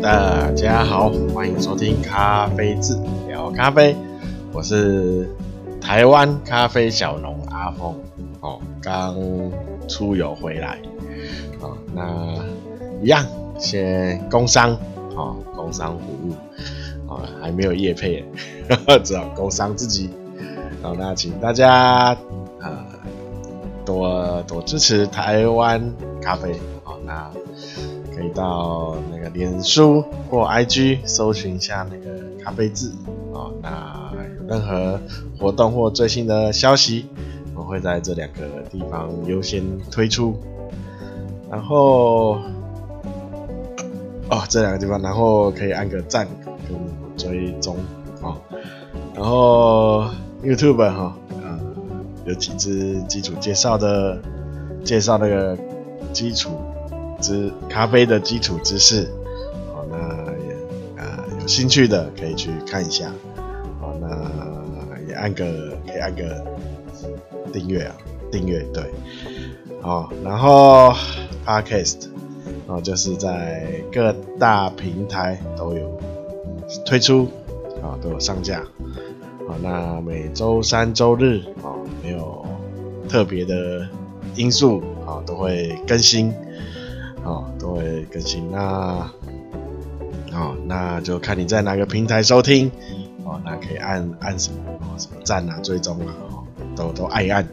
大家好，欢迎收听咖啡志聊咖啡，我是台湾咖啡小农阿峰哦，刚出游回来哦，那一样先工商哦，工商服务哦，还没有业配，只好工商自己哦，那请大家呃多多支持台湾咖啡哦，那。可以到那个脸书或 IG 搜寻一下那个咖啡渍啊，那有任何活动或最新的消息，我会在这两个地方优先推出。然后哦，这两个地方，然后可以按个赞跟追踪啊。然后 YouTube 哈，呃，有几支基础介绍的，介绍那个基础。知咖啡的基础知识，好，那也啊、有兴趣的可以去看一下，好，那也按个可以按个订阅啊，订阅对，好，然后 Podcast，就是在各大平台都有推出，啊，都有上架，好，那每周三、周日啊，没有特别的因素啊，都会更新。哦，都会更新。那，哦，那就看你在哪个平台收听。哦，那可以按按什么？哦，什么赞啊、追踪啊，哦，都都按一按。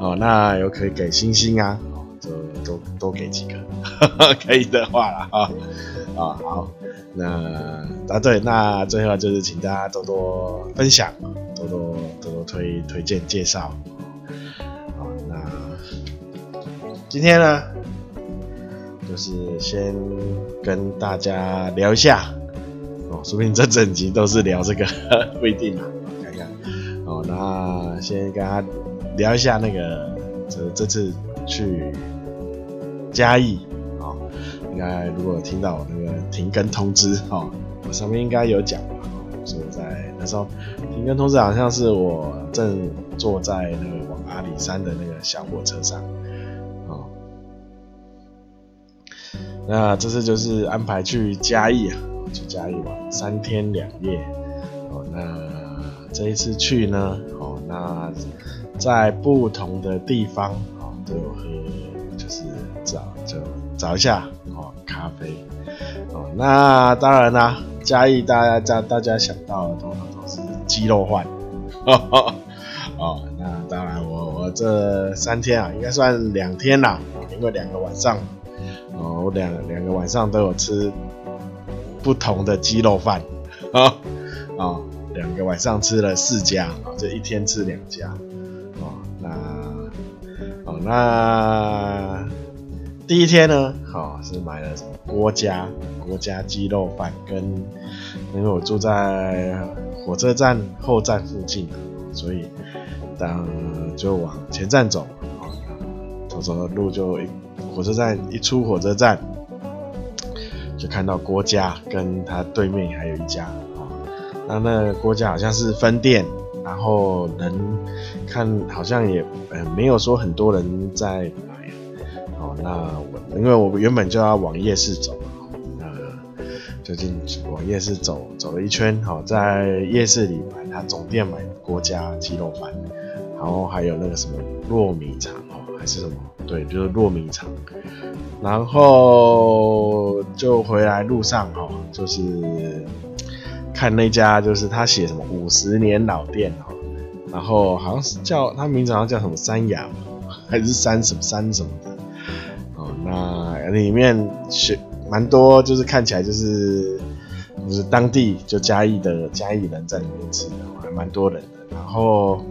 哦，那有可以给星星啊，哦，就多多给几个，可以的话啦。啊、哦，啊好，那啊对，那最后就是请大家多多分享，多多多多推推荐介绍。好，那今天呢？就是先跟大家聊一下哦，说不定这整集都是聊这个，不一定啊，看看哦。那先跟大家聊一下那个这这次去嘉义哦，应该如果听到那个停更通知哦，我上面应该有讲吧？说在那时候停更通知好像是我正坐在那个往阿里山的那个小火车上。那这次就是安排去嘉义啊，去嘉义玩三天两夜。哦，那这一次去呢，哦，那在不同的地方哦都有喝，就是找就找一下哦咖啡。哦，那当然啦，嘉义大家大家想到的通常都是鸡肉饭。哦，那当然我我这三天啊，应该算两天啦，因为两个晚上。哦，我两两个晚上都有吃不同的鸡肉饭，啊 啊，两个晚上吃了四家，啊，就一天吃两家，哦，那，哦，那第一天呢，好是买了什么郭家郭家鸡肉饭，跟因为我住在火车站后站附近，所以当就往前站走，啊，走走的路就。火车站一出火车站，就看到郭家，跟他对面还有一家啊。那那郭家好像是分店，然后人看好像也呃没有说很多人在买。哦，那我因为我原本就要往夜市走，那就进往夜市走走了一圈，好在夜市里买他总店买郭家鸡肉饭，然后还有那个什么糯米肠哦，还是什么。对，就是糯米肠，然后就回来路上哈，就是看那家，就是他写什么五十年老店哦，然后好像是叫他名字好像叫什么山雅，还是山什么山什么的，哦，那里面是蛮多，就是看起来就是就是当地就嘉义的嘉义人在里面吃的，还蛮多人的，然后。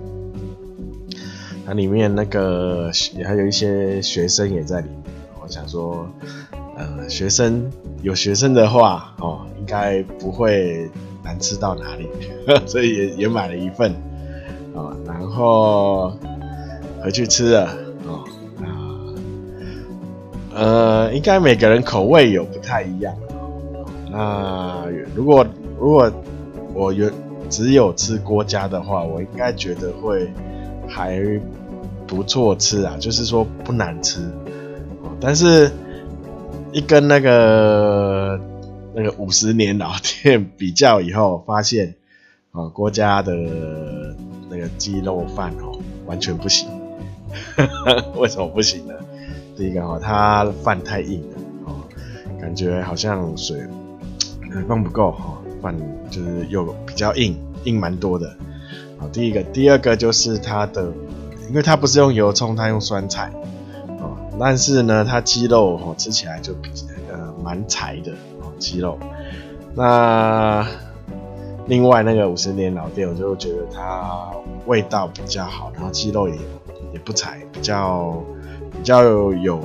它里面那个还有一些学生也在里面，我想说，呃，学生有学生的话，哦，应该不会难吃到哪里，所以也也买了一份，啊，然后回去吃了，哦，那呃，应该每个人口味有不太一样，那如果如果我有只有吃郭家的话，我应该觉得会。还不错吃啊，就是说不难吃，但是一跟那个那个五十年老店比较以后，发现啊，郭家的那个鸡肉饭哦，完全不行。为什么不行呢？第一个哈，它饭太硬了哦，感觉好像水放不够哈，饭就是又比较硬，硬蛮多的。第一个，第二个就是它的，因为它不是用油葱，它用酸菜哦，但是呢，它鸡肉哦吃起来就比呃蛮柴的哦，鸡肉。那另外那个五十年老店，我就觉得它味道比较好，然后鸡肉也也不柴，比较比较有，有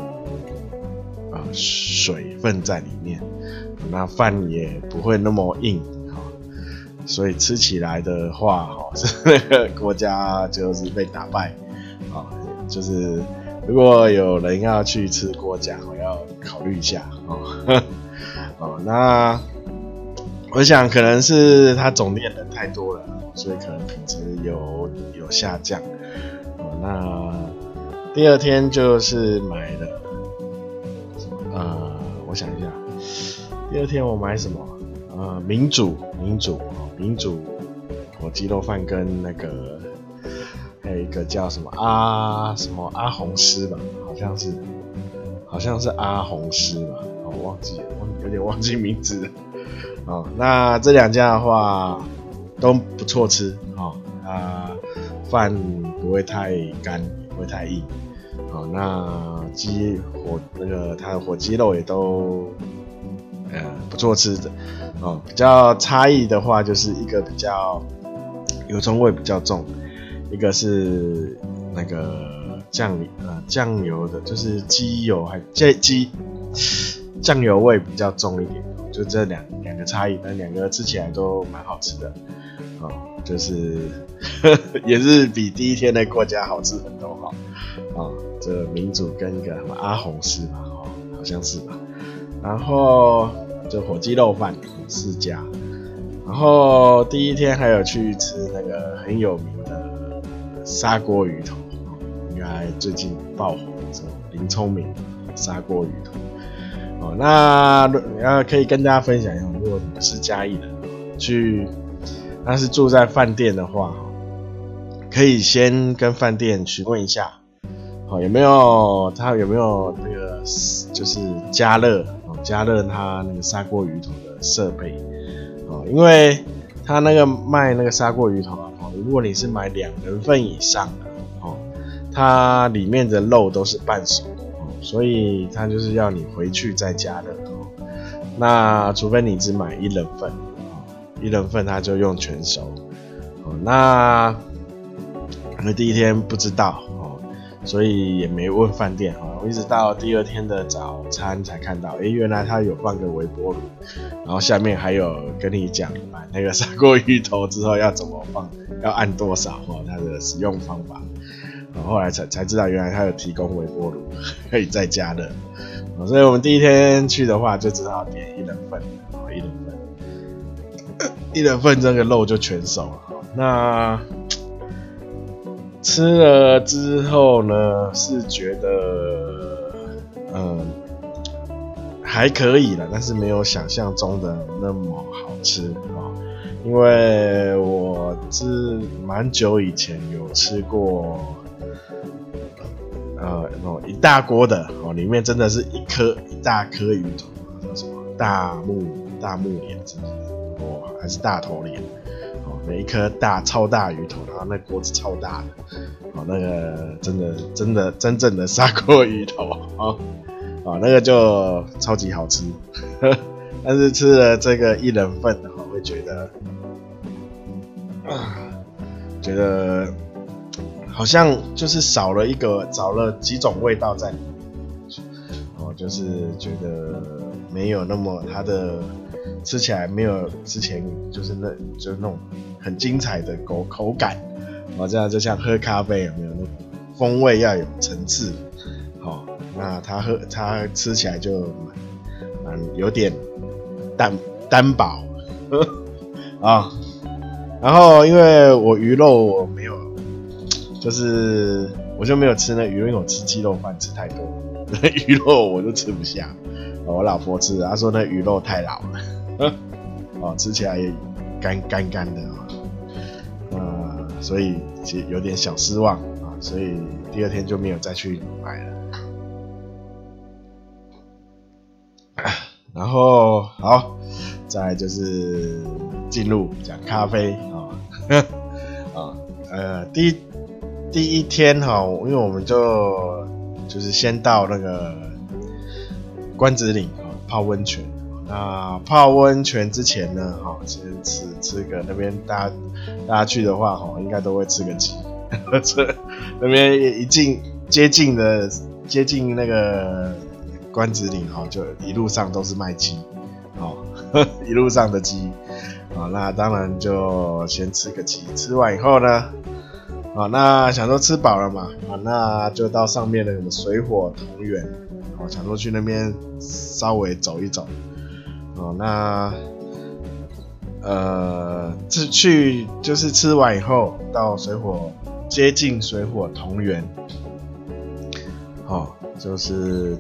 呃水分在里面，那饭也不会那么硬。所以吃起来的话，哈，是那个国家就是被打败，啊，就是如果有人要去吃国家，我要考虑一下，哦，哦，那我想可能是他总店人太多了，所以可能品质有有下降，哦，那第二天就是买了，呃，我想一下，第二天我买什么？呃，民主，民主。民主火鸡肉饭跟那个还有一个叫什么阿什么阿红师吧，好像是好像是阿红师吧，我忘记了，有点忘记名字。哦，那这两家的话都不错吃，哦，啊，饭不会太干，不会太硬，哦，那鸡火那个它的火鸡肉也都。呃，不错吃的哦。比较差异的话，就是一个比较油葱味比较重，一个是那个酱呃酱油的，就是鸡油还这鸡酱油味比较重一点，就这两两个差异，但两个吃起来都蛮好吃的哦。就是呵 呵也是比第一天的过家好吃很多哈。哦，这民主跟一个什么阿红师吧，哦，好像是吧。然后就火鸡肉饭四家，然后第一天还有去吃那个很有名的砂锅鱼头，应该最近爆红的林聪明砂锅鱼头。哦，那要可以跟大家分享一下，如果你是嘉义人，去，但是住在饭店的话，可以先跟饭店询问一下，好，有没有他有没有那个就是加热。加热它那个砂锅鱼头的设备哦，因为他那个卖那个砂锅鱼头啊，哦如果你是买两人份以上的哦，它里面的肉都是半熟哦，所以他就是要你回去再加热哦。那除非你只买一人份哦，一人份他就用全熟哦。那可能第一天不知道。哦所以也没问饭店哈，我一直到第二天的早餐才看到，诶、欸，原来他有放个微波炉，然后下面还有跟你讲买那个 砂锅鱼头之后要怎么放，要按多少哈，它的使用方法，后来才才知道原来他有提供微波炉可以再加热，所以我们第一天去的话就只好点一人份，一人份，一人份这个肉就全熟了，那。吃了之后呢，是觉得嗯还可以了，但是没有想象中的那么好吃啊。因为我是蛮久以前有吃过，呃，那种一大锅的哦，里面真的是一颗一大颗鱼头，叫什么大目大目鰱，是不是？哦，还是大头脸？每一颗大超大鱼头，然后那锅子超大的，哦，那个真的真的真正的砂锅鱼头啊，啊，那个就超级好吃，呵，但是吃了这个一人份的话，会觉得，啊，觉得好像就是少了一个，少了几种味道在里面，哦，就是觉得没有那么它的。吃起来没有之前就是那，就是那种很精彩的口口感，哦，这样就像喝咖啡有没有？那种风味要有层次，好，那它喝它吃起来就蛮有点单单薄，啊，然后因为我鱼肉我没有，就是我就没有吃那鱼肉，因为我吃鸡肉饭吃太多，鱼肉我就吃不下。我老婆吃，她说那鱼肉太老了，哦，吃起来也干干干的啊，呃，所以其实有点小失望啊，所以第二天就没有再去买了。然后好，再就是进入讲咖啡啊，啊，呃，第一第一天哈，因为我们就就是先到那个关子岭啊泡温泉。那泡温泉之前呢，哈，先吃吃个那边大家大家去的话哈，应该都会吃个鸡，这那边一进接近的接近那个。关子岭哈，就一路上都是卖鸡，哦，一路上的鸡，啊，那当然就先吃个鸡，吃完以后呢，啊，那想说吃饱了嘛，啊，那就到上面的什么水火同源，哦，想说去那边稍微走一走，哦，那，呃，这去就是吃完以后到水火接近水火同源，哦，就是。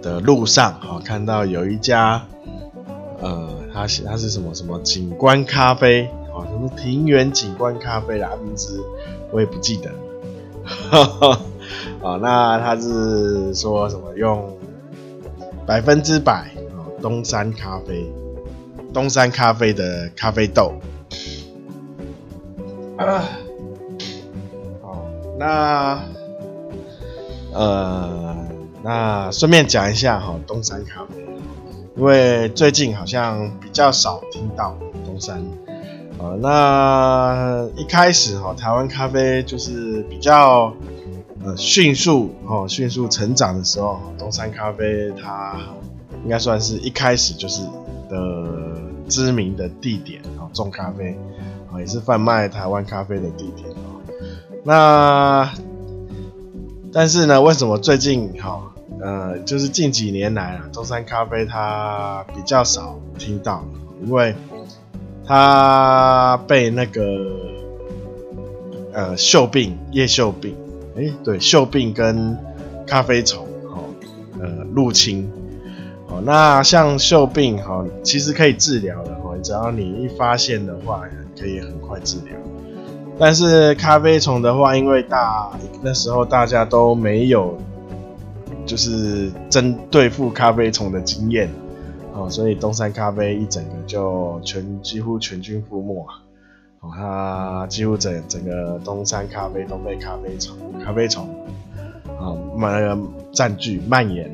的路上，好看到有一家，呃，他写他是什么什么景观咖啡，啊，什么庭园景观咖啡啦，名字我也不记得，啊，那他是说什么用百分之百啊东山咖啡，东山咖啡的咖啡豆，啊，好，那，呃。那顺便讲一下哈，东山咖啡，因为最近好像比较少听到东山，呃，那一开始哈，台湾咖啡就是比较呃迅速哦，迅速成长的时候，东山咖啡它应该算是一开始就是的知名的地点啊，种咖啡啊，也是贩卖台湾咖啡的地点啊，那。但是呢，为什么最近哈，呃，就是近几年来啊，中山咖啡它比较少听到，因为它被那个呃锈病、叶锈病，哎、对，锈病跟咖啡虫哦，呃，入侵哦。那像锈病哈，其实可以治疗的哈，只要你一发现的话，可以很快治疗。但是咖啡虫的话，因为大那时候大家都没有就是针对付咖啡虫的经验，哦，所以东山咖啡一整个就全几乎全军覆没，哦，它几乎整整个东山咖啡都被咖啡虫咖啡虫啊那个占据蔓延，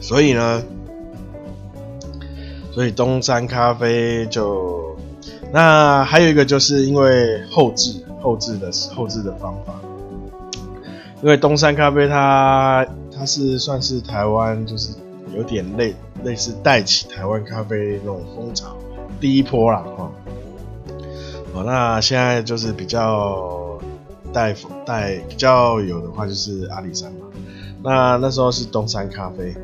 所以呢。所以东山咖啡就那还有一个就是因为后置后置的后置的方法，因为东山咖啡它它是算是台湾就是有点类类似带起台湾咖啡那种风潮第一波啦哈。哦，那现在就是比较带带比较有的话就是阿里山嘛，那那时候是东山咖啡。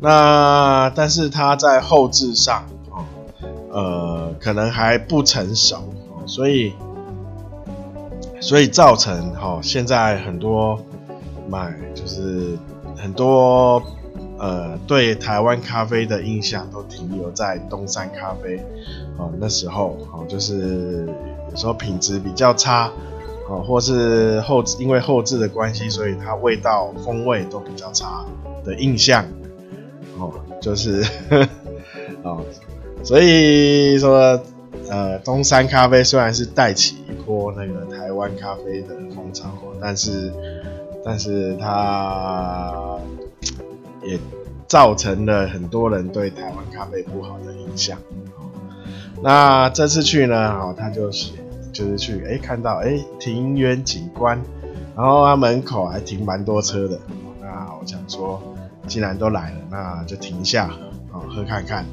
那但是它在后置上，哦，呃，可能还不成熟，所以，所以造成哈，现在很多买就是很多呃，对台湾咖啡的印象都停留在东山咖啡，哦，那时候，哦，就是有时候品质比较差，哦，或是后因为后制的关系，所以它味道风味都比较差的印象。哦，就是，呵 呵哦，所以说，呃，东山咖啡虽然是带起一波那个台湾咖啡的风潮，但是，但是它也造成了很多人对台湾咖啡不好的影响。哦，那这次去呢，哦，他就是就是去，哎，看到，哎，庭园景观，然后他门口还停蛮多车的，那我想说。既然都来了，那就停一下，哦喝看看，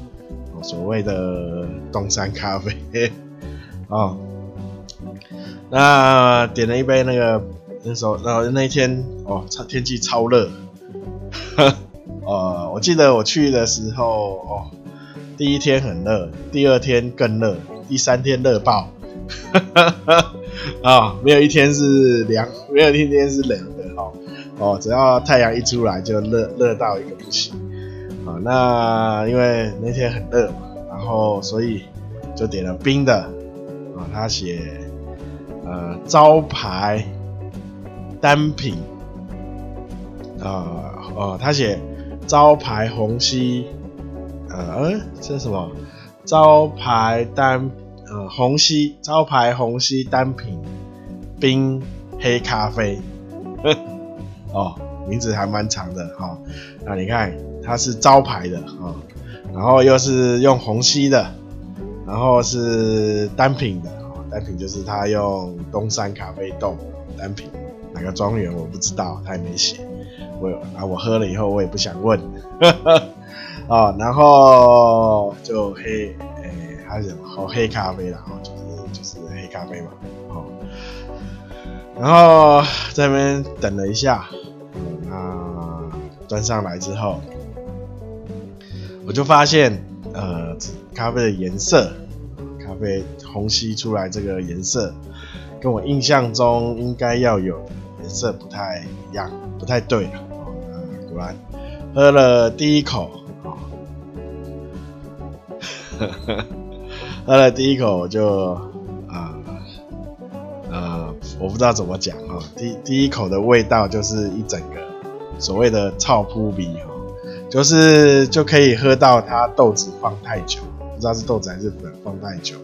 哦所谓的东山咖啡，哦，那点了一杯那个那时候，然后那一天哦，超天气超热，呃，我记得我去的时候哦，第一天很热，第二天更热，第三天热爆，哈 哈啊、哦，没有一天是凉，没有一天是冷的，哦哦，只要太阳一出来就热热到一个不行。啊，那因为那天很热嘛，然后所以就点了冰的。啊，他写呃招牌单品。啊哦，他写招牌红吸。呃，这是什么？招牌单呃虹吸招牌虹吸单品冰黑咖啡。哦，名字还蛮长的哈、哦。那你看，它是招牌的啊、哦，然后又是用虹吸的，然后是单品的啊、哦，单品就是他用东山咖啡豆单品，哪个庄园我不知道，他也没写。我啊，我喝了以后我也不想问。哦，然后就黑，还是好黑咖啡啦，哈，就是就是黑咖啡嘛，哦，然后在那边等了一下。那端上来之后，我就发现，呃，咖啡的颜色，咖啡虹吸出来这个颜色，跟我印象中应该要有颜色不太一样，不太对了。哦，果然喝了第一口，哦，喝了第一口我就，啊，呃。呃我不知道怎么讲哈，第第一口的味道就是一整个所谓的臭扑鼻哈，就是就可以喝到它豆子放太久，不知道是豆子还是粉放太久，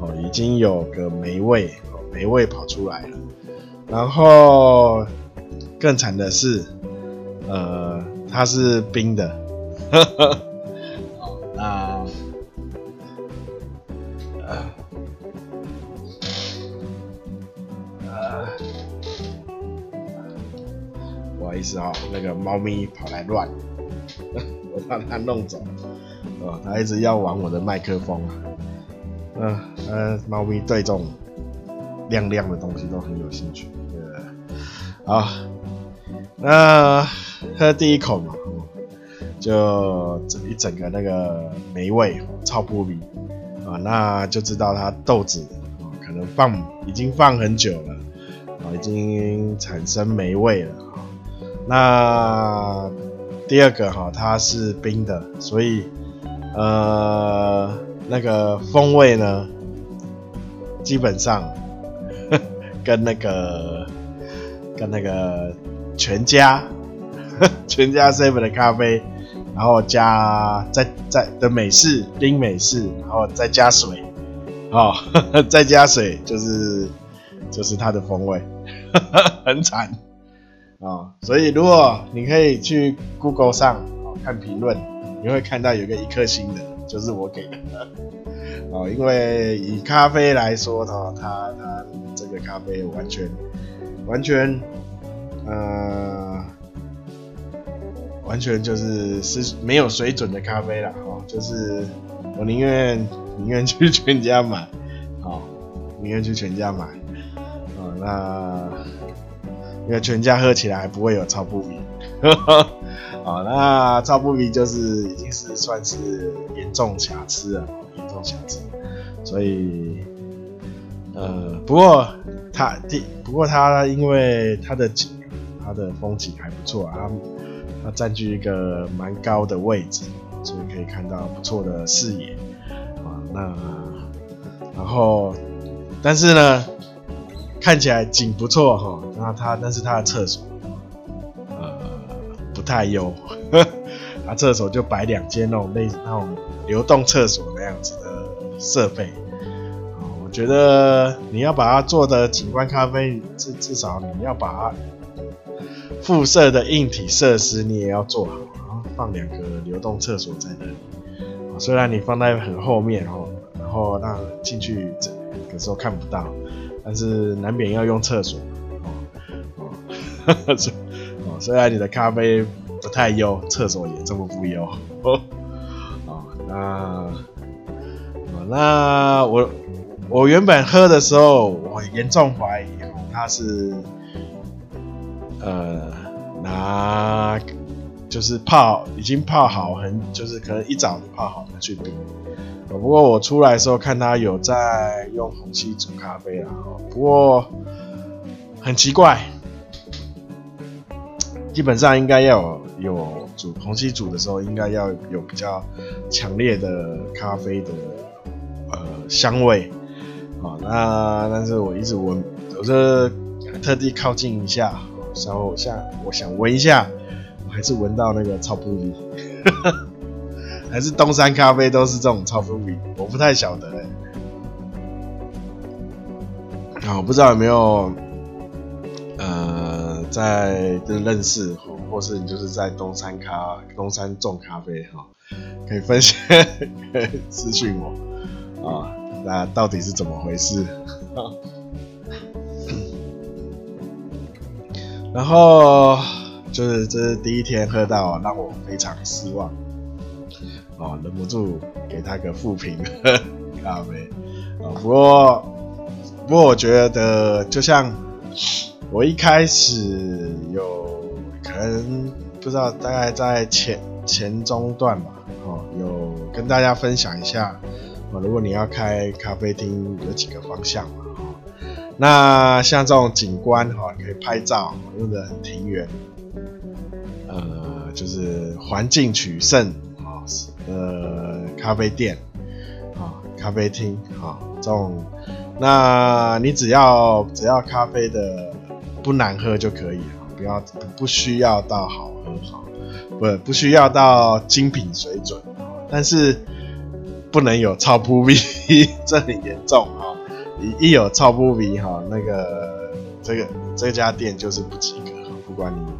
哦，已经有个霉味，霉味跑出来了。然后更惨的是，呃，它是冰的，呵 呵，那。意思啊，那个猫咪跑来乱，我把它弄走，哦，它一直要玩我的麦克风啊，嗯嗯，猫咪对这种亮亮的东西都很有兴趣，对？好，那喝第一口嘛，就一整个那个霉味，超扑鼻啊，那就知道它豆子可能放已经放很久了，啊，已经产生霉味了啊。那第二个哈，它是冰的，所以呃，那个风味呢，基本上 跟那个跟那个全家 全家 seven 的咖啡，然后加再再的美式冰美式，然后再加水哦，再加水就是就是它的风味，很惨。啊、所以如果你可以去 Google 上、哦、看评论，你会看到有个一颗星的，就是我给的。哦，因为以咖啡来说的话，它它这个咖啡完全完全呃完全就是是没有水准的咖啡了哈、就是我宁愿宁愿去全家买，好、宁愿去全家买，啊、那。因为全家喝起来不会有超扑鼻，好，那超扑鼻就是已经是算是严重瑕疵了，严重瑕疵，所以，呃，不过它第不过它因为它的景，它的风景还不错啊，它占据一个蛮高的位置，所以可以看到不错的视野啊，那然后，但是呢。看起来景不错哈，那他但是他的厕所，呃，不太优，他厕所就摆两间那种类那种流动厕所那样子的设备，我觉得你要把它做的景观咖啡，至至少你要把它附设的硬体设施你也要做好，然后放两个流动厕所在那。里，虽然你放在很后面哦，然后让进去有时候看不到。但是难免要用厕所，哦 哦，虽然你的咖啡不太优，厕所也这么不优，哦，哦，那，哦，那我我原本喝的时候，我严重怀疑它是，呃，拿就是泡已经泡好很，就是可能一早就泡好拿去冰。不过我出来的时候看他有在用虹吸煮咖啡啦，不过很奇怪，基本上应该要有，煮虹吸煮的时候，应该要有比较强烈的咖啡的呃香味。啊，那但是我一直闻，我就特地靠近一下，然后像我想闻一下，我还是闻到那个超扑鼻，还是东山咖啡都是这种超扑鼻，我不太晓得哎、欸。好，不知道有没有呃在就是认识。或是你就是在东山咖东山种咖啡哈，可以分享可以私信我啊，那到底是怎么回事？然后就是这是第一天喝到，让我非常失望啊，忍不住给他个负评 咖啡啊。不过不过我觉得就像我一开始有。可能不知道，大概在前前中段吧，哦，有跟大家分享一下，哦，如果你要开咖啡厅，有几个方向嘛，哦，那像这种景观，哈，你可以拍照，用的很庭园，呃，就是环境取胜，呃，咖啡店，啊，咖啡厅，啊，这种，那你只要只要咖啡的不难喝就可以了。不要不需要到好喝好，不不需要到精品水准，但是不能有超扑鼻，这很严重啊！一一有超扑鼻哈，那个这个这家店就是不及格，不管你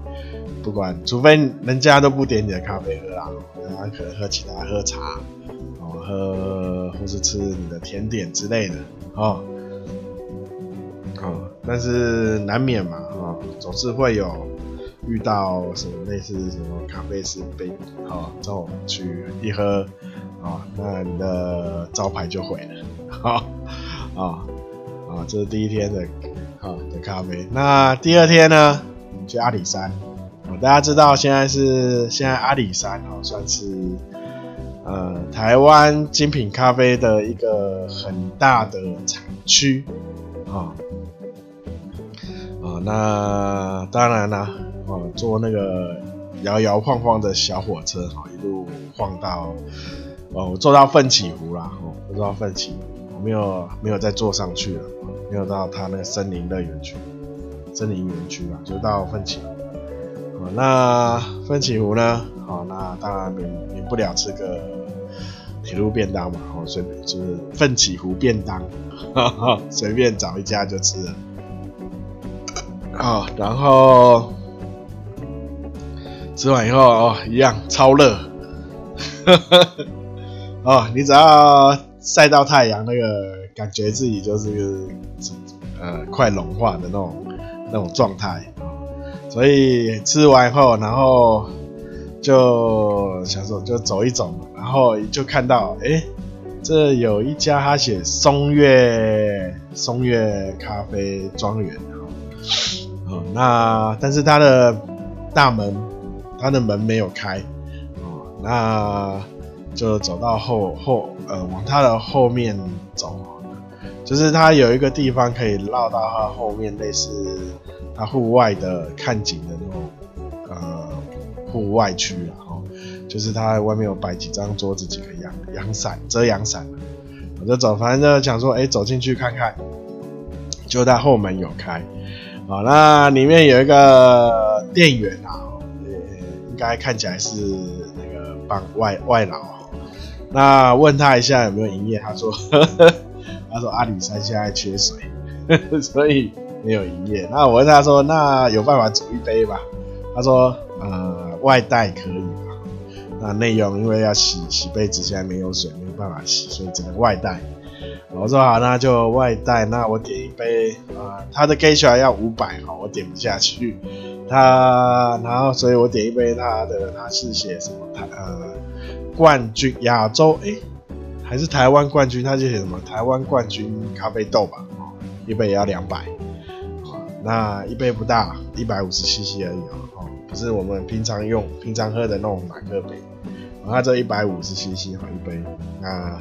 不管，除非人家都不点你的咖啡喝啦，人家可能喝其他喝茶，哦喝或是吃你的甜点之类的，哦。哦但是难免嘛，啊，总是会有遇到什么类似什么咖啡师杯，啊，这种去一喝，啊，那你的招牌就毁了，啊，啊，啊，这是第一天的，啊的咖啡。那第二天呢，我们去阿里山，大家知道现在是现在阿里山，啊，算是呃台湾精品咖啡的一个很大的产区，啊。那当然啦，哦，坐那个摇摇晃晃的小火车，哈，一路晃到，哦，坐到奋起湖啦，哦，坐到奋起湖，没有没有再坐上去了，没有到他那个森林乐园区，森林园区啊，就到奋起湖。那奋起湖呢，好，那当然免免不了吃个铁路便当嘛，哦，随便就是奋起湖便当，哈哈，随便找一家就吃了。啊，然后吃完以后哦，一样超热，哦，你只要晒到太阳，那个感觉自己就是呃快融化的那种那种状态，所以吃完后，然后就想说就走一走，然后就看到哎，这有一家他写松月松月咖啡庄园。哦，那但是它的大门，它的门没有开，哦，那就走到后后呃往它的后面走，就是它有一个地方可以绕到它后面，类似它户外的看景的那种呃户外区，然后就是它外面有摆几张桌子，几个阳阳伞遮阳伞，我就走，反正就想说，哎，走进去看看，就它后门有开。好，那里面有一个店员啊，呃，应该看起来是那个帮外外劳。那问他一下有没有营业，他说呵呵，他说阿里山现在缺水，呵呵，所以没有营业。那我问他说，那有办法煮一杯吧？他说，呃，外带可以吧？那内用因为要洗洗杯子，现在没有水，没有办法洗，所以只能外带。我说好，那就外带。那我点一杯啊、他的 geisha 要五百，好，我点不下去。他，然后所以我点一杯他的，他是写什么他呃冠军亚洲哎、欸，还是台湾冠军？他就写什么台湾冠军咖啡豆吧，一杯也要两百，那一杯不大，一百五十 CC 而已哦，不是我们平常用、平常喝的那种马克杯，他这一百五十 CC 一杯，那。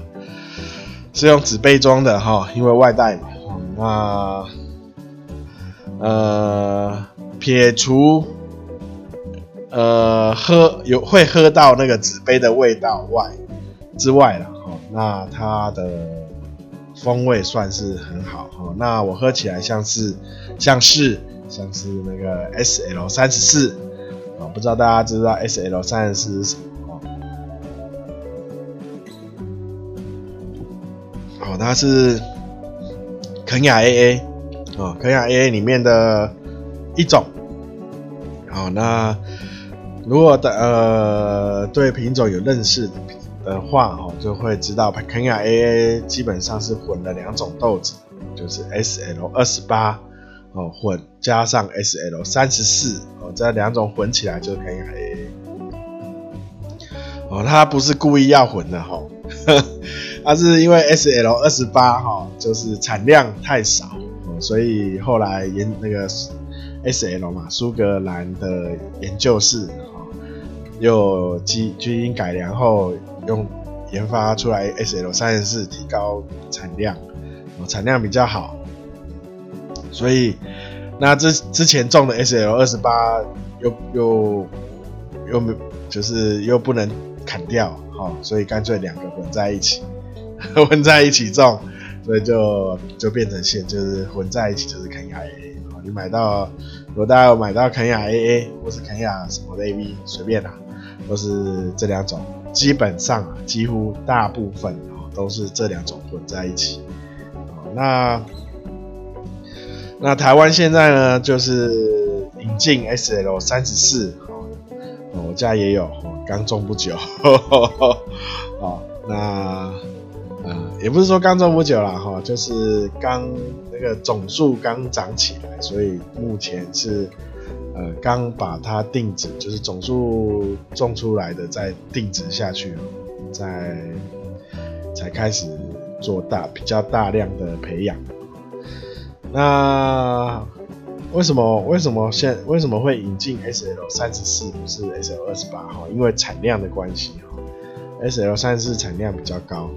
是用纸杯装的哈，因为外带嘛。那呃，撇除呃喝有会喝到那个纸杯的味道外之外了哈，那它的风味算是很好哈。那我喝起来像是像是像是那个 S L 三十四啊，不知道大家知道 S L 三十四是什么？哦，它是肯亚 AA 哦，肯亚 AA 里面的一种。好，那如果的呃对品种有认识的话，哦，就会知道肯亚 AA 基本上是混了两种豆子，就是 SL 二十八哦混加上 SL 三十四哦，这两种混起来就是肯亚 AA。哦，他不是故意要混的哈。哦 它是因为 S L 二十八哈，就是产量太少哦，所以后来研那个 S L 嘛，苏格兰的研究室哈，又基基因改良后用研发出来 S L 三十四，提高产量，产量比较好，所以那之之前种的 S L 二十八又又又没就是又不能砍掉哈，所以干脆两个混在一起。混在一起种，所以就就变成现就是混在一起就是肯亚 AA。你买到，如果大家有买到肯亚 AA 或是肯亚什么的 AB，随便啦，都是这两种，基本上啊，几乎大部分都是这两种混在一起。那那台湾现在呢，就是引进 SL 三十四，我家也有，刚种不久，哦那。呃，也不是说刚种不久了哈，就是刚那个种树刚长起来，所以目前是呃刚把它定植，就是种树种出来的再定植下去，再才开始做大比较大量的培养。那为什么为什么现为什么会引进 S L 三十四不是 S L 二十八哈？因为产量的关系哈，S L 三十四产量比较高。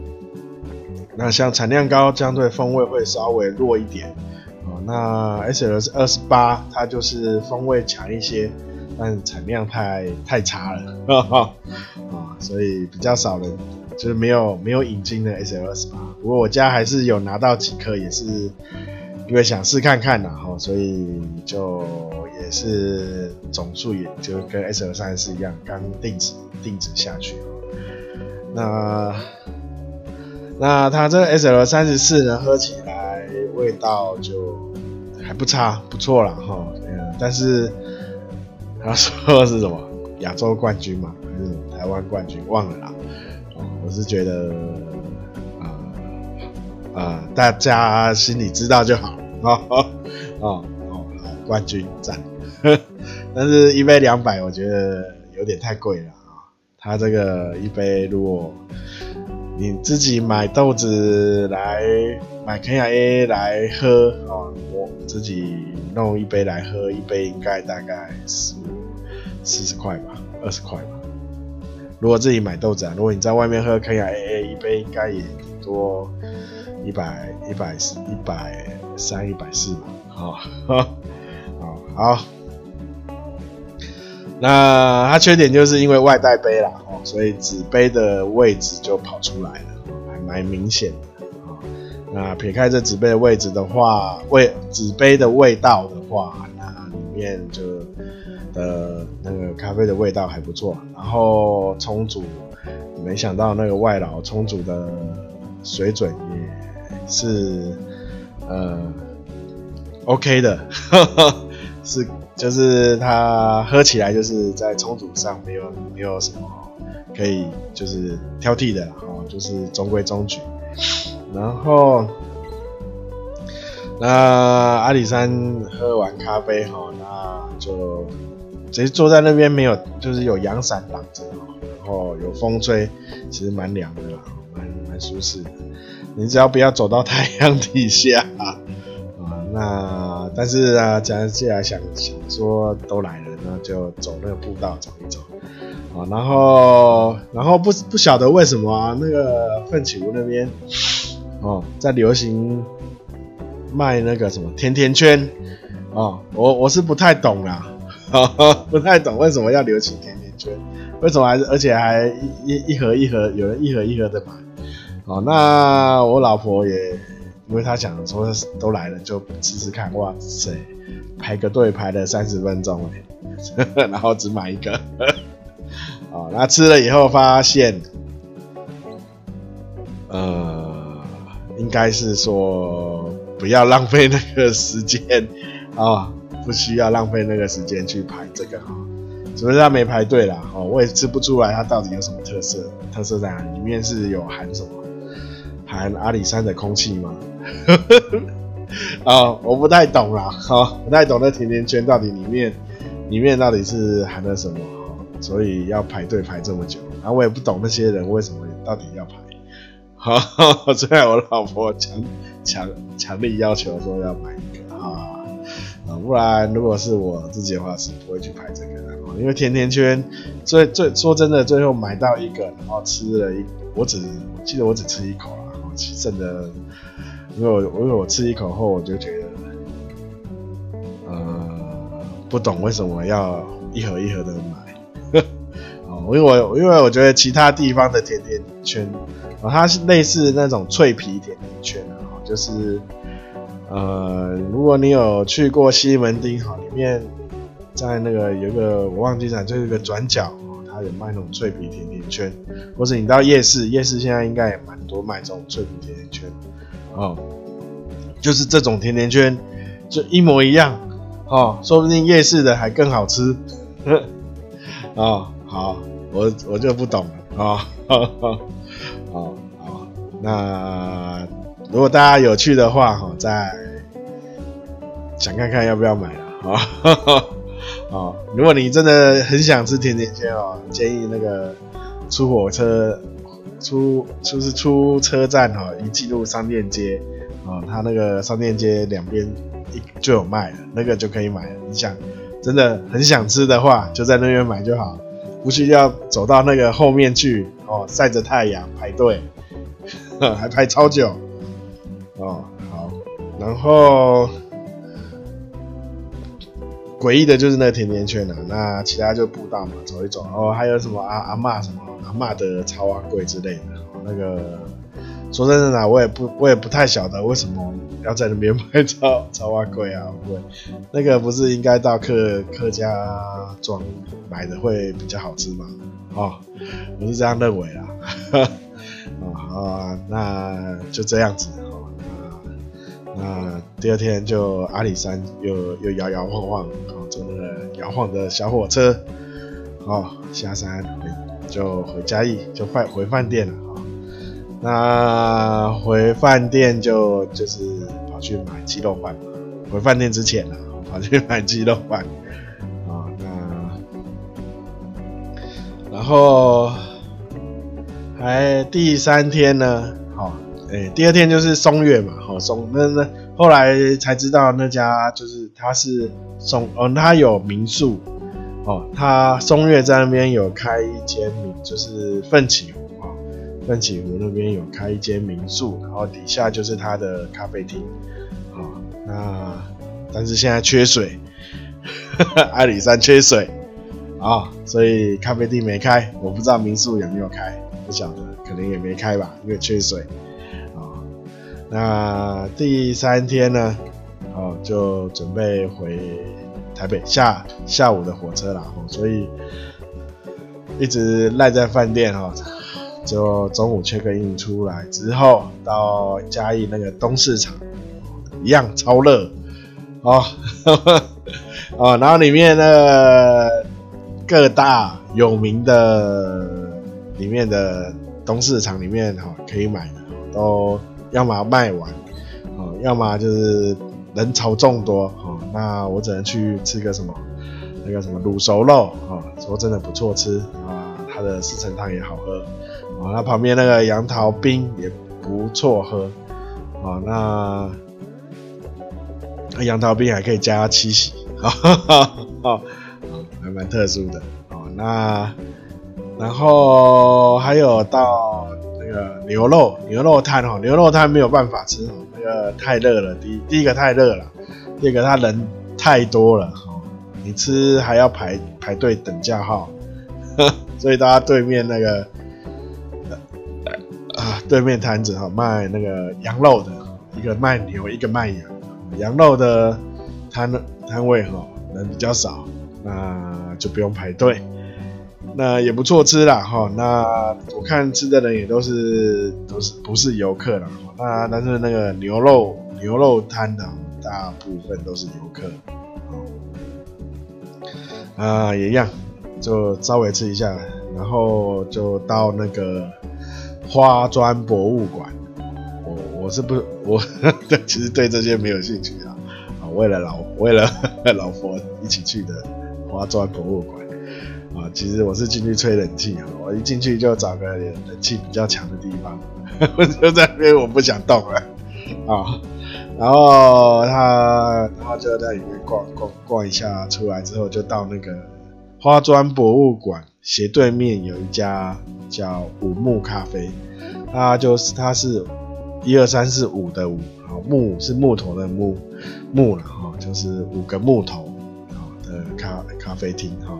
那像产量高，相对风味会稍微弱一点，哦。那 S L 是二十八，它就是风味强一些，但产量太太差了，啊，所以比较少人，就是没有没有引进的 S L 二十八。不过我家还是有拿到几颗，也是因为想试看看呐，哈，所以就也是总数也就跟 S L 三十四一样，刚定植定植下去，那。那它这个 S L 三十四呢，喝起来味道就不差，不错了哈。嗯，但是他说是什么亚洲冠军嘛，还是台湾冠军？忘了啦。我是觉得啊啊、大家心里知道就好啊啊哦，冠军赞。但是一杯两百，我觉得有点太贵了啊。它这个一杯如果你自己买豆子来买肯亚 A 来喝啊，自己弄一杯来喝，一杯应该大概十四十块吧，二十块吧。如果自己买豆子啊，如果你在外面喝肯亚 AA，一杯应该也顶多一百一百一百三一百四吧。好，好，好。那它缺点就是因为外带杯啦。所以纸杯的位置就跑出来了，还蛮明显的。那撇开这纸杯的位置的话，味纸杯的味道的话，那里面就的那个咖啡的味道还不错。然后冲煮，没想到那个外劳冲煮的水准也是呃 OK 的，是就是它喝起来就是在冲煮上没有没有什么。可以就是挑剔的，哦，就是中规中矩。然后，那阿里山喝完咖啡哈，那就直接坐在那边，没有就是有阳伞挡着，然后有风吹，其实蛮凉的啦，蛮蛮舒适的。你只要不要走到太阳底下啊，那但是啊，接下来想想说都来了，那就走那个步道走一走。啊，然后，然后不不晓得为什么啊，那个奋起湖那边，哦，在流行卖那个什么甜甜圈，哦，我我是不太懂啦，不太懂为什么要流行甜甜圈，为什么还是而且还一一盒一盒，有人一盒一盒的买。哦，那我老婆也，因为她想说都来了就吃吃看，哇塞，排个队排了三十分钟哎，然后只买一个。哦，那吃了以后发现，呃，应该是说不要浪费那个时间啊。不需要浪费那个时间去排这个哈，只是他没排队啦，哦，我也吃不出来它到底有什么特色，特色在哪里？里面是有含什么？含阿里山的空气吗？哦，我不太懂啦，好，不太懂那甜甜圈到底里面里面到底是含了什么，所以要排队排这么久，然后我也不懂那些人为什么到底要排，虽然我老婆强强强力要求说要买一个啊。不然，如果是我自己的话，是不会去拍这个的。因为甜甜圈，最最说真的，最后买到一个，然后吃了一，我只我记得我只吃一口啦，然后剩的，因为我因为我吃一口后，我就觉得，呃，不懂为什么要一盒一盒的买。因为我因为我觉得其他地方的甜甜圈，它是类似那种脆皮甜甜圈啊，就是。呃，如果你有去过西门町哈，里面在那个有一个我忘记了，就是一个转角，它有卖那种脆皮甜甜圈，或者你到夜市，夜市现在应该也蛮多卖这种脆皮甜甜圈哦，就是这种甜甜圈就一模一样哦，说不定夜市的还更好吃 哦，好，我我就不懂了啊，哦，好好，那。如果大家有趣的话，哈，再想看看要不要买了，啊，如果你真的很想吃甜甜圈哦，建议那个出火车出就是出车站哈，一进入商店街啊，它那个商店街两边一就有卖了，那个就可以买了。你想真的很想吃的话，就在那边买就好，不需要走到那个后面去哦，晒着太阳排队，还排超久。哦，好，然后诡异的就是那甜甜圈了，啊，那其他就步道嘛，走一走，哦，还有什么阿阿嬷什么阿嬷的草碗粿之类的，哦，那个说真的啦，我也不我也不太晓得为什么要在那边买草草碗粿啊，对，那个不是应该到客客家庄买的会比较好吃吗？哦，我是这样认为啦，哦，好啊，那就这样子。那第二天就阿里山又又摇摇晃晃，哦，坐那个摇晃的小火车，哦，下山回就回嘉义，就快回饭店了，那回饭店就就是跑去买鸡肉饭，回饭店之前呢，跑去买鸡肉饭，啊，那然后还第三天呢，好，哦。哎，第二天就是松月嘛，好松那那后来才知道那家就是他是松哦，他有民宿哦，他松月在那边有开一间民，就是奋起，奋起湖那边有开一间民宿，然后底下就是他的咖啡厅啊，那但是现在缺水，阿里山缺水啊，所以咖啡厅没开，我不知道民宿有没有开，不晓得，可能也没开吧，因为缺水啊。那第三天呢，哦，就准备回台北下下午的火车了，哦，所以一直赖在饭店哦，就中午 check in 出来之后，到嘉义那个东市场，一样超热，哦，哦，然后里面那个各大有名的里面的东市场里面哈，可以买的都。要么卖完，哦，要么就是人潮众多，哦，那我只能去吃个什么，那个什么卤熟肉，哦，说真的不错吃啊，它的四神汤也好喝，哦，那旁边那个杨桃冰也不错喝，哦，那杨桃冰还可以加七喜，哈哈哈，哦，还蛮特殊的，哦，那然后还有到那个。牛肉牛肉摊哦，牛肉摊没有办法吃，那个太热了。第第一个太热了，第二个他人太多了哦。你吃还要排排队等叫号，所以大家对面那个啊，对面摊子哈卖那个羊肉的，一个卖牛，一个卖羊，羊肉的摊摊位哈人比较少，那就不用排队。那也不错吃啦哈，那我看吃的人也都是都是不是游客啦，那但是那个牛肉牛肉摊的大部分都是游客，啊也一样，就稍微吃一下，然后就到那个花砖博物馆，我我是不我 对其实对这些没有兴趣啊，啊为了老为了 老婆一起去的花砖博物馆。啊，其实我是进去吹冷气啊，我一进去就找个冷气比较强的地方，我就在那边我不想动了啊。然后他，然后就在里面逛逛逛一下，出来之后就到那个花砖博物馆斜对面有一家叫五木咖啡，它就是它是一二三四五的五，好木是木头的木木了哈，就是五个木头的咖咖啡厅哈。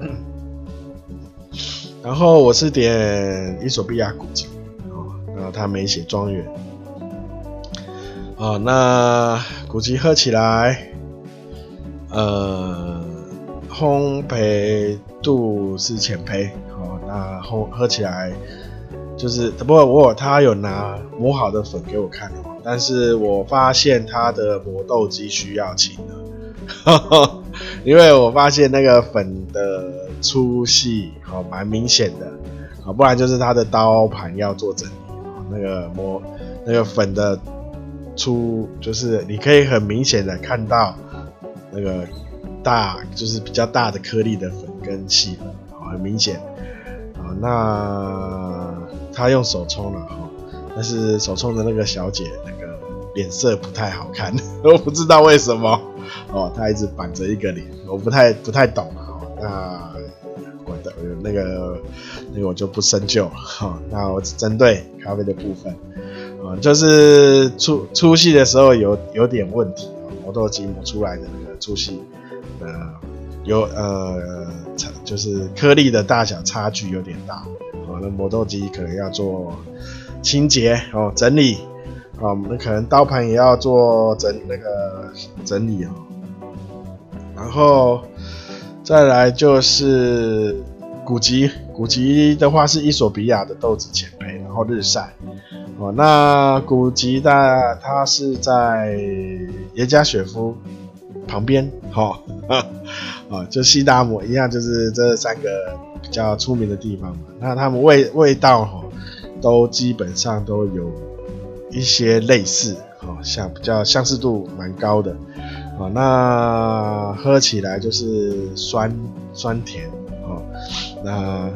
然后我是点伊索比亚古吉，哦，然后他没写庄园，哦，那古吉喝起来，呃，烘焙度是浅焙，哦，那烘喝起来就是，不过我他有拿磨好的粉给我看哦，但是我发现他的磨豆机需要勤了，因为我发现那个粉的。粗细好蛮明显的，好，不然就是他的刀盘要做整理，那个磨那个粉的粗，就是你可以很明显的看到那个大，就是比较大的颗粒的粉跟细粉，好，很明显，啊，那他用手冲了哈，但是手冲的那个小姐那个脸色不太好看，我不知道为什么，哦，她一直板着一个脸，我不太不太懂啊，那管的。那个，那个我就不深究了哈。那我只针对咖啡的部分，啊，就是粗粗细的时候有有点问题，磨豆机磨出来的那个粗细，呃，有呃，就是颗粒的大小差距有点大，啊，那磨豆机可能要做清洁哦，整理，啊，那可能刀盘也要做整那个整理哦，然后再来就是。古吉，古吉的话是伊索比亚的豆子浅焙，然后日晒。哦，那古吉的它是在耶加雪夫旁边，哈、哦，啊，就西达摩一样，就是这三个比较出名的地方嘛。那他们味味道哈，都基本上都有一些类似，哈，像比较相似度蛮高的。啊，那喝起来就是酸酸甜。那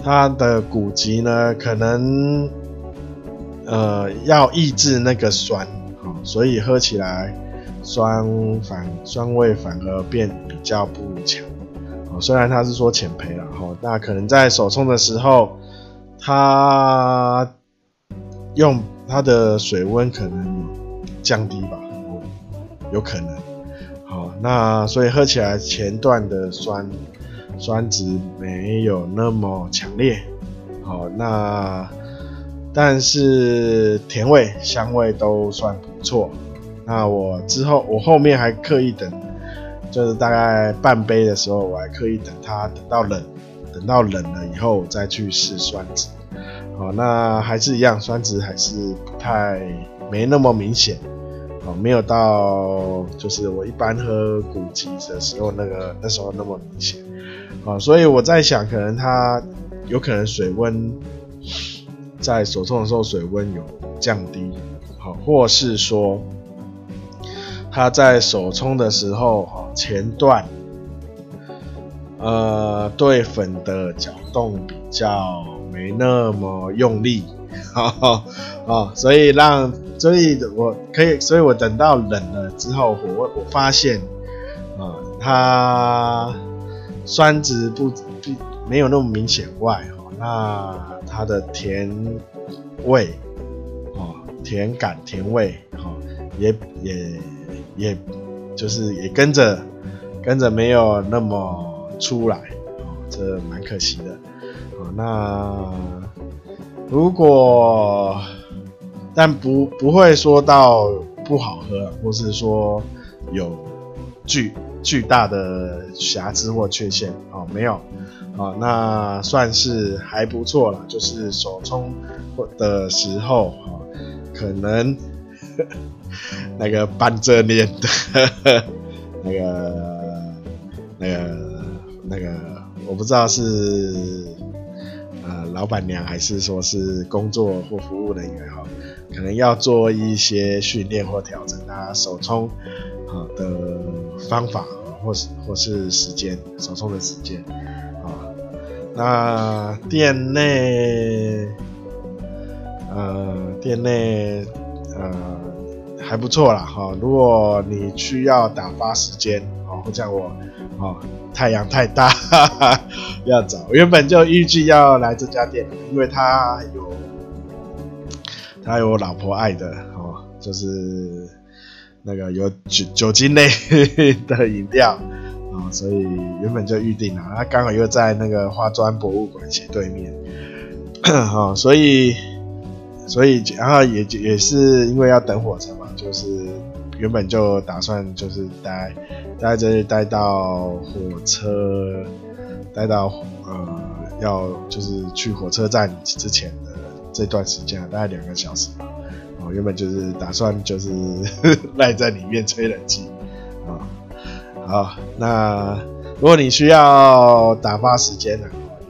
它的古吉呢，可能呃要抑制那个酸，哦，所以喝起来酸反酸味反而变比较不强，哦，虽然它是说浅焙了，哈，那可能在手冲的时候，它用它的水温可能降低吧，有可能，好，那所以喝起来前段的酸。酸值没有那么强烈，好，那但是甜味、香味都算不错。那我之后，我后面还刻意等，就是大概半杯的时候，我还刻意等它等到冷，等到冷了以后我再去试酸值。好，那还是一样，酸值还是不太没那么明显，哦，没有到就是我一般喝古籍的时候那个那时候那么明显。啊，所以我在想，可能它有可能水温在手冲的时候水温有降低，好，或是说它在手冲的时候，哈，前段呃对粉的搅动比较没那么用力，哈哈啊，所以让，所以我可以，所以我等到冷了之后，我我发现啊，它。酸值不不没有那么明显外，那它的甜味哦，甜感甜味也也也就是也跟着跟着没有那么出来，哦，这蛮可惜的。哦，那如果但不不会说到不好喝，或是说有巨巨大的瑕疵或缺陷哦，没有。啊，那算是还不错了。就是手冲的时候，啊，可能那个板着脸的那个、那个、那个，我不知道是呃老板娘还是说是工作或服务人员哈，可能要做一些训练或调整啊，手冲好的方法，或是或是时间，手冲的时间。那店内，呃，店内，呃，还不错啦哈。如果你需要打发时间，哦，像我，哦，太阳太大，哈哈，要找。原本就预计要来这家店，因为他有，他有我老婆爱的，哦，就是那个有酒酒精类的饮料。啊，所以原本就预定了，他刚好又在那个花砖博物馆斜对面，啊，所以，所以然后也也是因为要等火车嘛，就是原本就打算就是待待这待到火车，待到呃要就是去火车站之前的这段时间，大概两个小时，吧。我，原本就是打算就是 赖在里面吹冷气啊。好，那如果你需要打发时间呢，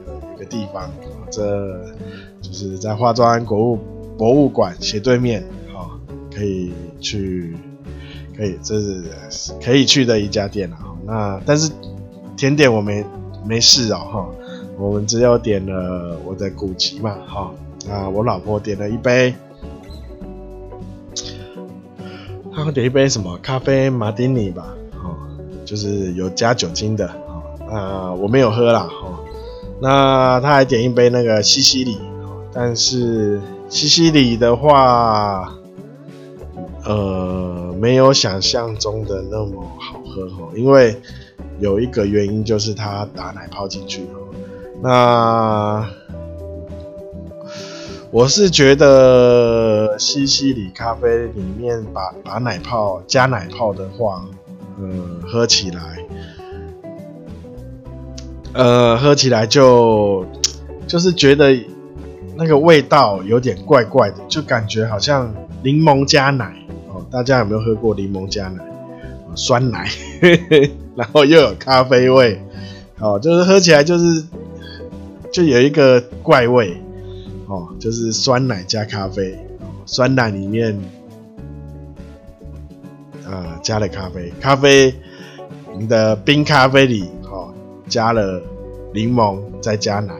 有一个地方，这就是在化妆国物博物馆斜对面，可以去，可以，这是可以去的一家店了。那但是甜点我没没试哦，哈，我们只有点了我的古籍嘛，哈，啊，我老婆点了一杯，她点一杯什么咖啡马丁尼吧。就是有加酒精的，啊，我没有喝啦，哦，那她还点一杯那个西西里，但是西西里的话，呃，没有想象中的那么好喝哦，因为有一个原因就是他打奶泡进去，那我是觉得西西里咖啡里面把把奶泡加奶泡的话。呃，喝起来，呃，喝起来就就是觉得那个味道有点怪怪的，就感觉好像柠檬加奶。大家有没有喝过柠檬加奶？酸奶，呵呵，然后又有咖啡味，哦，就是喝起来就是就有一个怪味。哦，就是酸奶加咖啡，酸奶里面。呃，加了咖啡，咖啡你的冰咖啡里，哦，加了柠檬，再加奶，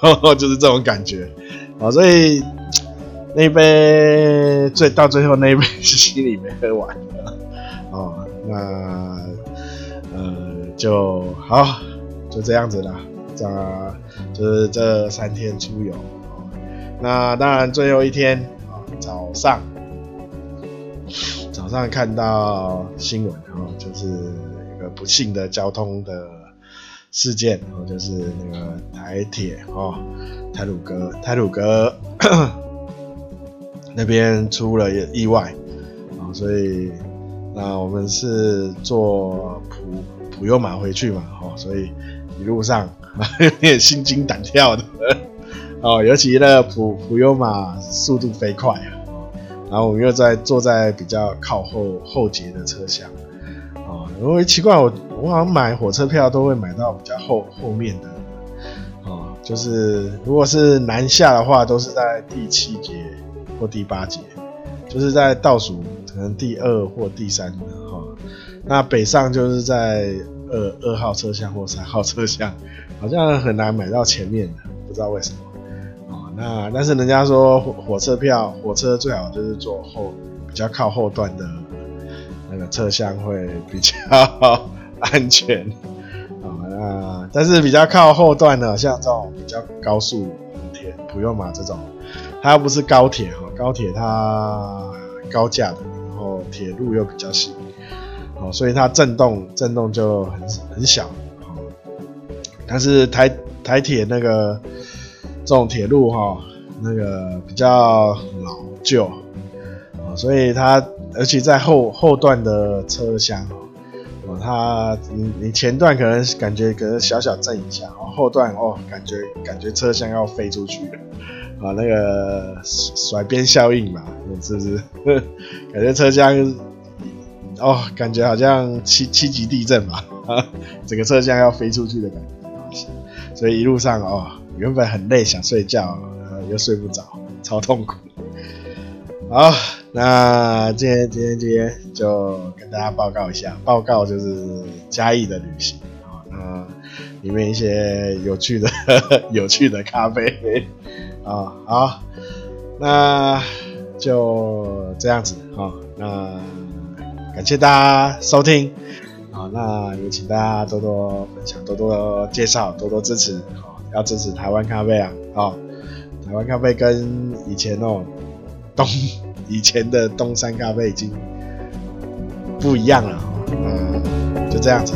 呵呵，就是这种感觉，哦，所以那杯最到最后那一杯是心里没喝完的，哦，那呃就好，就这样子了，这就是这三天出游，那当然最后一天啊，早上。早上看到新闻，然后就是一个不幸的交通的事件，然后就是那个台铁哦，台鲁阁，台鲁阁那边出了意外啊，所以那我们是坐普普悠马回去嘛，哦，所以一路上 有点心惊胆跳的哦，尤其那普普悠马速度飞快啊。然后我们又在坐在比较靠后后节的车厢，啊，因为奇怪，我我好像买火车票都会买到比较后后面的，啊，就是如果是南下的话，都是在第七节或第八节，就是在倒数可能第二或第三的哈，那北上就是在二二号车厢或三号车厢，好像很难买到前面的，不知道为什么。那但是人家说火火车票，火车最好就是坐后比较靠后段的那个车厢会比较 安全啊。那但是比较靠后段的，像这种比较高速铁普悠玛这种，它又不是高铁哈，高铁它高架的，然后铁路又比较细哦，所以它震动震动就很很小，哦，但是台台铁那个这种铁路哈，那个比较老旧，哦，所以它而且在后后段的车厢哦，它你你前段可能感觉可能小小震一下，哦，后段哦感觉感觉车厢要飞出去了，啊，那个甩边效应嘛，是不是？感觉车厢。哦，感觉好像七七级地震吧，啊，整个车厢要飞出去的感觉，所以一路上哦，原本很累想睡觉，又睡不着，超痛苦。好，那今天今天今天就跟大家报告一下，报告就是嘉义的旅行啊，那里面一些有趣的 有趣的咖啡啊，好，那就这样子啊，那。感谢大家收听，好，那也请大家多多分享、多多介绍、多多支持，好，要支持台湾咖啡啊，好，台湾咖啡跟以前哦东以前的东山咖啡已经不一样了，嗯，就这样子，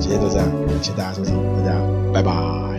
今天就这样，感谢大家收听，大家拜拜。